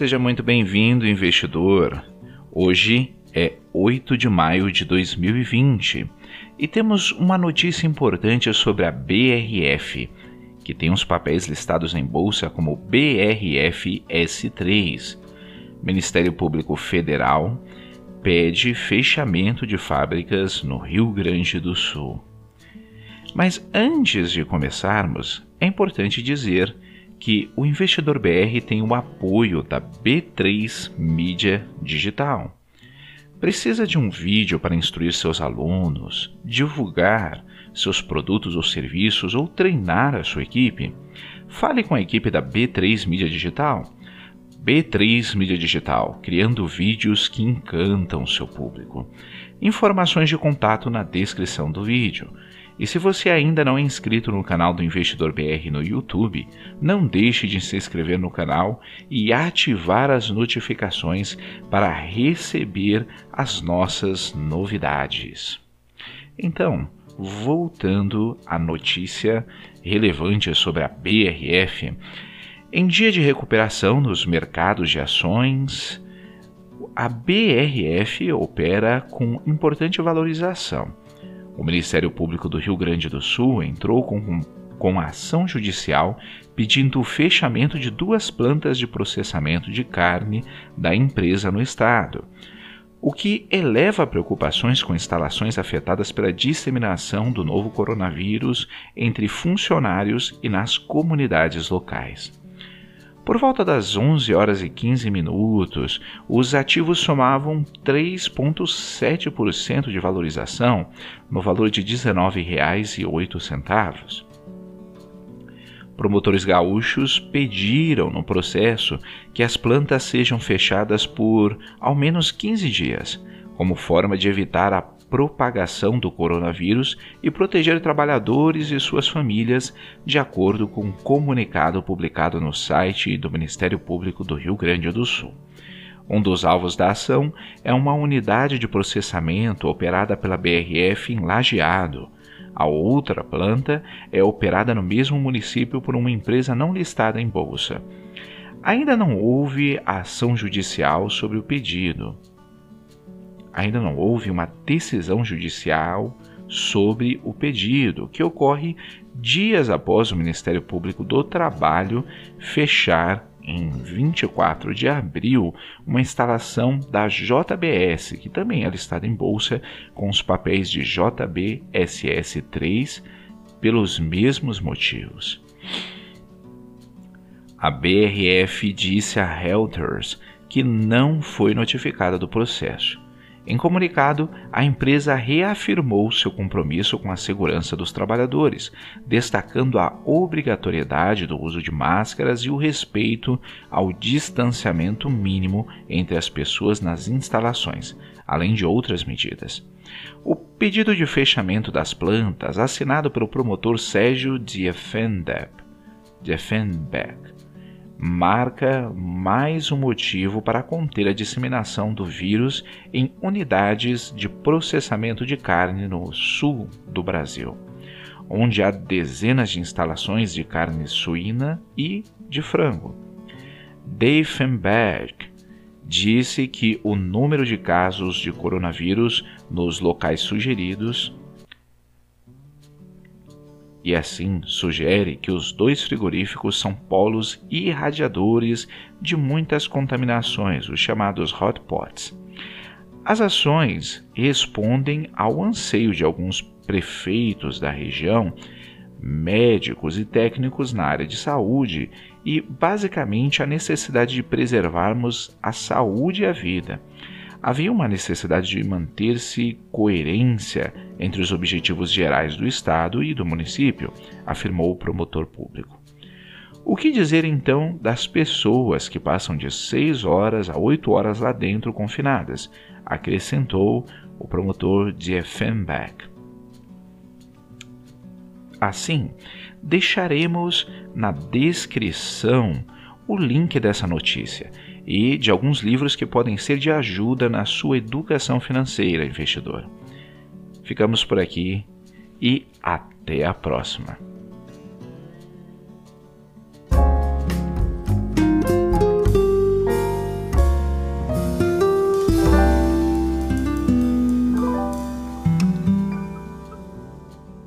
Seja muito bem-vindo, investidor. Hoje é 8 de maio de 2020 e temos uma notícia importante sobre a BRF, que tem os papéis listados em bolsa como BRFS3. Ministério Público Federal pede fechamento de fábricas no Rio Grande do Sul. Mas antes de começarmos, é importante dizer que o investidor BR tem o apoio da B3 Mídia Digital. Precisa de um vídeo para instruir seus alunos, divulgar seus produtos ou serviços ou treinar a sua equipe? Fale com a equipe da B3 Mídia Digital. B3 Mídia Digital, criando vídeos que encantam seu público. Informações de contato na descrição do vídeo. E se você ainda não é inscrito no canal do Investidor BR no YouTube, não deixe de se inscrever no canal e ativar as notificações para receber as nossas novidades. Então, voltando à notícia relevante sobre a BRF, em dia de recuperação nos mercados de ações, a BRF opera com importante valorização o Ministério Público do Rio Grande do Sul entrou com, com ação judicial pedindo o fechamento de duas plantas de processamento de carne da empresa no estado, o que eleva preocupações com instalações afetadas pela disseminação do novo coronavírus entre funcionários e nas comunidades locais. Por volta das 11 horas e 15 minutos, os ativos somavam 3,7% de valorização, no valor de R$ 19,08. Promotores gaúchos pediram no processo que as plantas sejam fechadas por ao menos 15 dias, como forma de evitar a propagação do coronavírus e proteger trabalhadores e suas famílias, de acordo com um comunicado publicado no site do Ministério Público do Rio Grande do Sul. Um dos alvos da ação é uma unidade de processamento operada pela BRF em Lajeado. A outra planta é operada no mesmo município por uma empresa não listada em bolsa. Ainda não houve ação judicial sobre o pedido ainda não houve uma decisão judicial sobre o pedido, que ocorre dias após o Ministério Público do Trabalho fechar em 24 de abril uma instalação da JBS, que também é listada em bolsa com os papéis de JBSS3 pelos mesmos motivos. A BRF disse a Reuters que não foi notificada do processo em comunicado, a empresa reafirmou seu compromisso com a segurança dos trabalhadores, destacando a obrigatoriedade do uso de máscaras e o respeito ao distanciamento mínimo entre as pessoas nas instalações, além de outras medidas. O pedido de fechamento das plantas, assinado pelo promotor Sérgio Diefenbeck, marca mais um motivo para conter a disseminação do vírus em unidades de processamento de carne no sul do Brasil, onde há dezenas de instalações de carne suína e de frango. Diefenberg disse que o número de casos de coronavírus nos locais sugeridos e assim sugere que os dois frigoríficos são polos irradiadores de muitas contaminações, os chamados hotpots. As ações respondem ao anseio de alguns prefeitos da região, médicos e técnicos na área de saúde e, basicamente, a necessidade de preservarmos a saúde e a vida havia uma necessidade de manter-se coerência entre os objetivos gerais do Estado e do município, afirmou o promotor público. O que dizer então das pessoas que passam de 6 horas a 8 horas lá dentro confinadas? acrescentou o promotor Diefenbach. Assim, deixaremos na descrição o link dessa notícia e de alguns livros que podem ser de ajuda na sua educação financeira, investidor. Ficamos por aqui e até a próxima.